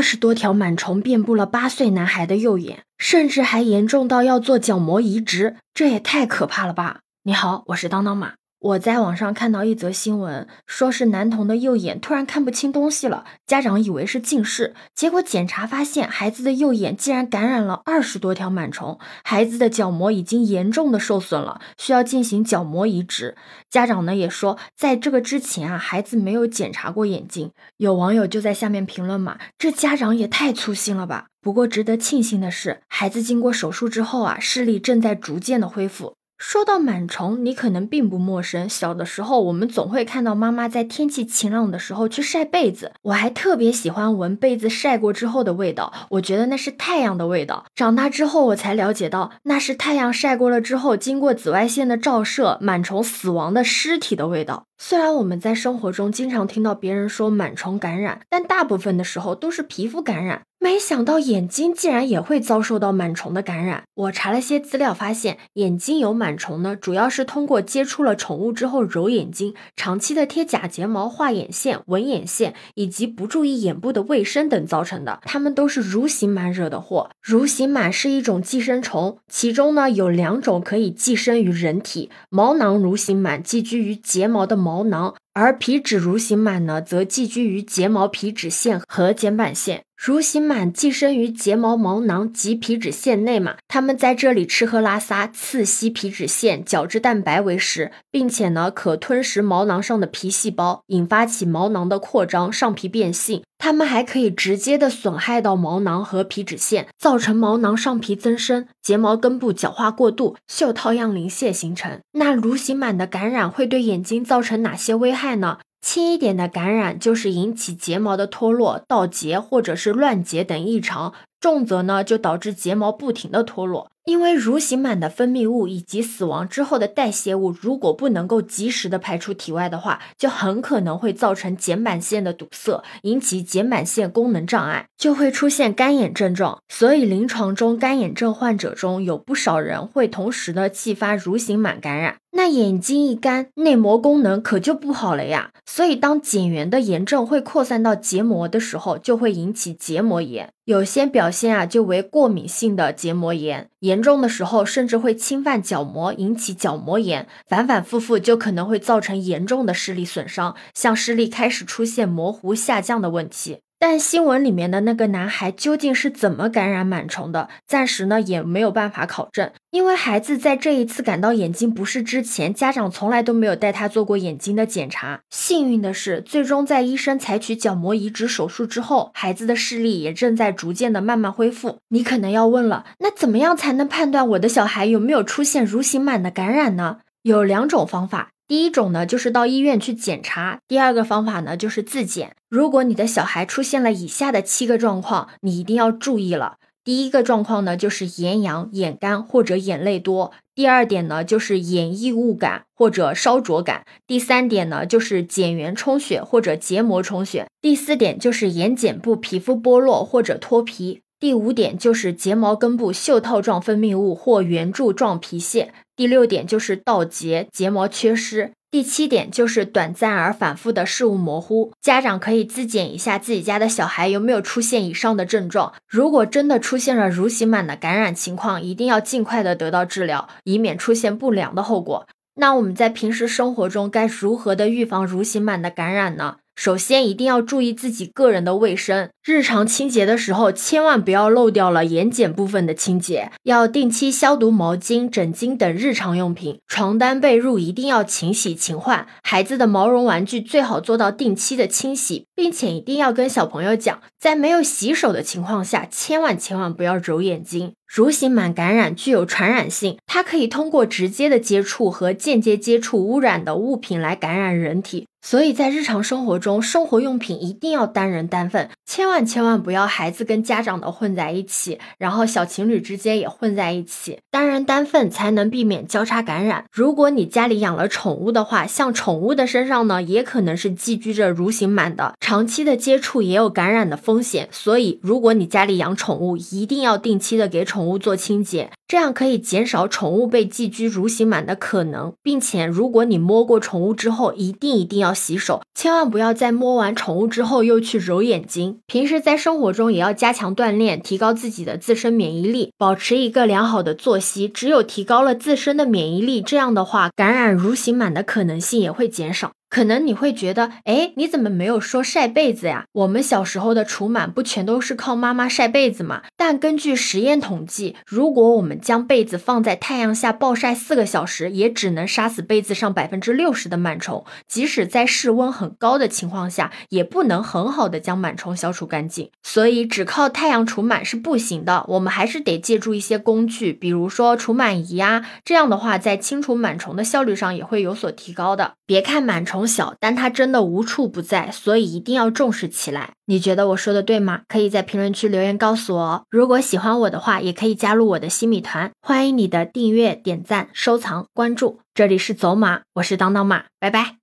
二十多条螨虫遍布了八岁男孩的右眼，甚至还严重到要做角膜移植，这也太可怕了吧！你好，我是当当马。我在网上看到一则新闻，说是男童的右眼突然看不清东西了，家长以为是近视，结果检查发现孩子的右眼竟然感染了二十多条螨虫，孩子的角膜已经严重的受损了，需要进行角膜移植。家长呢也说，在这个之前啊，孩子没有检查过眼睛。有网友就在下面评论嘛，这家长也太粗心了吧！不过值得庆幸的是，孩子经过手术之后啊，视力正在逐渐的恢复。说到螨虫，你可能并不陌生。小的时候，我们总会看到妈妈在天气晴朗的时候去晒被子，我还特别喜欢闻被子晒过之后的味道，我觉得那是太阳的味道。长大之后，我才了解到那是太阳晒过了之后，经过紫外线的照射，螨虫死亡的尸体的味道。虽然我们在生活中经常听到别人说螨虫感染，但大部分的时候都是皮肤感染。没想到眼睛竟然也会遭受到螨虫的感染。我查了些资料，发现眼睛有螨虫呢，主要是通过接触了宠物之后揉眼睛、长期的贴假睫毛、画眼线、纹眼线，以及不注意眼部的卫生等造成的。它们都是蠕形螨惹的祸。蠕形螨是一种寄生虫，其中呢有两种可以寄生于人体。毛囊蠕形螨寄居于睫毛的毛囊。而皮脂蠕形螨呢，则寄居于睫毛皮脂腺和睑板腺。蠕形螨寄生于睫毛毛囊及皮脂腺内嘛，它们在这里吃喝拉撒，刺吸皮脂腺、角质蛋白为食，并且呢，可吞食毛囊上的皮细胞，引发起毛囊的扩张、上皮变性。它们还可以直接的损害到毛囊和皮脂腺，造成毛囊上皮增生、睫毛根部角化过度、袖套样鳞屑形成。那蠕形螨的感染会对眼睛造成哪些危害呢？轻一点的感染就是引起睫毛的脱落、倒睫或者是乱睫等异常，重则呢就导致睫毛不停的脱落。因为蠕形螨的分泌物以及死亡之后的代谢物，如果不能够及时的排出体外的话，就很可能会造成睑板腺的堵塞，引起睑板腺功能障碍，就会出现干眼症状。所以临床中干眼症患者中有不少人会同时的继发蠕形螨感染。那眼睛一干，内膜功能可就不好了呀。所以当睑缘的炎症会扩散到结膜的时候，就会引起结膜炎。有些表先啊，就为过敏性的结膜炎，严重的时候甚至会侵犯角膜，引起角膜炎，反反复复就可能会造成严重的视力损伤，像视力开始出现模糊下降的问题。但新闻里面的那个男孩究竟是怎么感染螨虫的？暂时呢也没有办法考证，因为孩子在这一次感到眼睛不适之前，家长从来都没有带他做过眼睛的检查。幸运的是，最终在医生采取角膜移植手术之后，孩子的视力也正在逐渐的慢慢恢复。你可能要问了，那怎么样才能判断我的小孩有没有出现蠕形螨的感染呢？有两种方法。第一种呢，就是到医院去检查；第二个方法呢，就是自检。如果你的小孩出现了以下的七个状况，你一定要注意了。第一个状况呢，就是眼痒、眼干或者眼泪多；第二点呢，就是眼异物感或者烧灼感；第三点呢，就是睑缘充血或者结膜充血；第四点就是眼睑部皮肤剥落或者脱皮；第五点就是睫毛根部袖套状分泌物或圆柱状皮屑。第六点就是倒睫、睫毛缺失。第七点就是短暂而反复的视物模糊。家长可以自检一下自己家的小孩有没有出现以上的症状。如果真的出现了蠕形螨的感染情况，一定要尽快的得到治疗，以免出现不良的后果。那我们在平时生活中该如何的预防蠕形螨的感染呢？首先，一定要注意自己个人的卫生。日常清洁的时候，千万不要漏掉了眼睑部分的清洁，要定期消毒毛巾、枕巾等日常用品。床单被褥一定要勤洗勤换。孩子的毛绒玩具最好做到定期的清洗，并且一定要跟小朋友讲，在没有洗手的情况下，千万千万不要揉眼睛。蠕形螨感染具有传染性，它可以通过直接的接触和间接接触污染的物品来感染人体。所以在日常生活中，生活用品一定要单人单份，千万千万不要孩子跟家长的混在一起，然后小情侣之间也混在一起，单人单份才能避免交叉感染。如果你家里养了宠物的话，像宠物的身上呢，也可能是寄居着蠕形螨的，长期的接触也有感染的风险。所以，如果你家里养宠物，一定要定期的给宠物做清洁。这样可以减少宠物被寄居蠕形螨的可能，并且如果你摸过宠物之后，一定一定要洗手，千万不要在摸完宠物之后又去揉眼睛。平时在生活中也要加强锻炼，提高自己的自身免疫力，保持一个良好的作息。只有提高了自身的免疫力，这样的话，感染蠕形螨的可能性也会减少。可能你会觉得，哎，你怎么没有说晒被子呀？我们小时候的除螨不全都是靠妈妈晒被子吗？但根据实验统计，如果我们将被子放在太阳下暴晒四个小时，也只能杀死被子上百分之六十的螨虫。即使在室温很高的情况下，也不能很好的将螨虫消除干净。所以，只靠太阳除螨是不行的，我们还是得借助一些工具，比如说除螨仪啊。这样的话，在清除螨虫的效率上也会有所提高的。别看螨虫。从小，但它真的无处不在，所以一定要重视起来。你觉得我说的对吗？可以在评论区留言告诉我哦。如果喜欢我的话，也可以加入我的新米团，欢迎你的订阅、点赞、收藏、关注。这里是走马，我是当当马，拜拜。